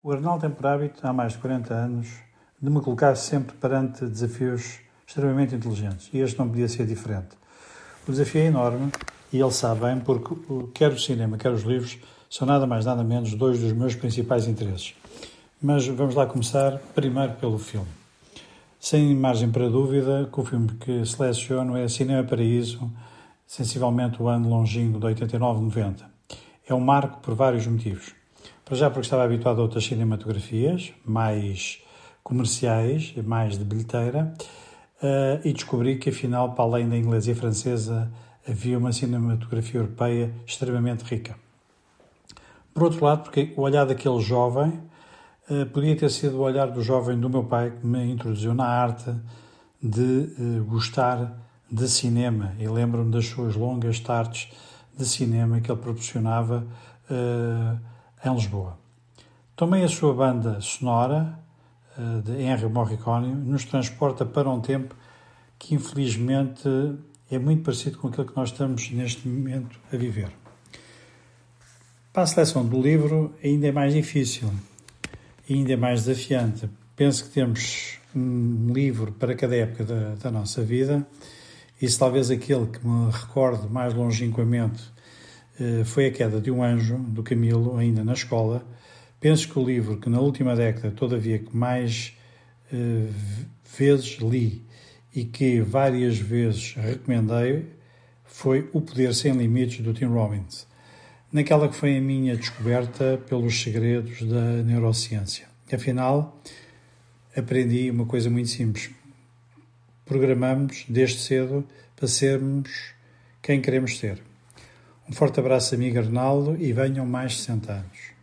O Arnaldo tem por hábito, há mais de 40 anos, de me colocar sempre perante desafios extremamente inteligentes. E este não podia ser diferente. O desafio é enorme e ele sabe bem, porque quer o cinema, quer os livros, são nada mais nada menos dois dos meus principais interesses. Mas vamos lá começar primeiro pelo filme. Sem margem para dúvida que o filme que seleciono é Cinema Paraíso, sensivelmente o ano longínquo de 89-90. É um marco por vários motivos. Para já porque estava habituado a outras cinematografias, mais comerciais, mais de bilheteira, uh, e descobri que afinal, para além da inglesa e francesa, havia uma cinematografia europeia extremamente rica. Por outro lado, porque o olhar daquele jovem uh, podia ter sido o olhar do jovem do meu pai que me introduziu na arte de uh, gostar de cinema e lembro-me das suas longas tardes de cinema que ele proporcionava em Lisboa. Tomei a sua banda sonora, eh, de Henry Morricone, nos transporta para um tempo que infelizmente é muito parecido com aquilo que nós estamos neste momento a viver. Para a seleção do livro ainda é mais difícil, ainda é mais desafiante. Penso que temos um livro para cada época da, da nossa vida e se talvez aquele que me recordo mais longínquamente foi A Queda de um Anjo, do Camilo, ainda na escola. Penso que o livro que na última década, todavia, que mais uh, vezes li e que várias vezes recomendei foi O Poder Sem Limites, do Tim Robbins. Naquela que foi a minha descoberta pelos segredos da neurociência. Afinal, aprendi uma coisa muito simples. Programamos desde cedo para sermos quem queremos ser. Um forte abraço, amigo Arnaldo, e venham mais 60 anos.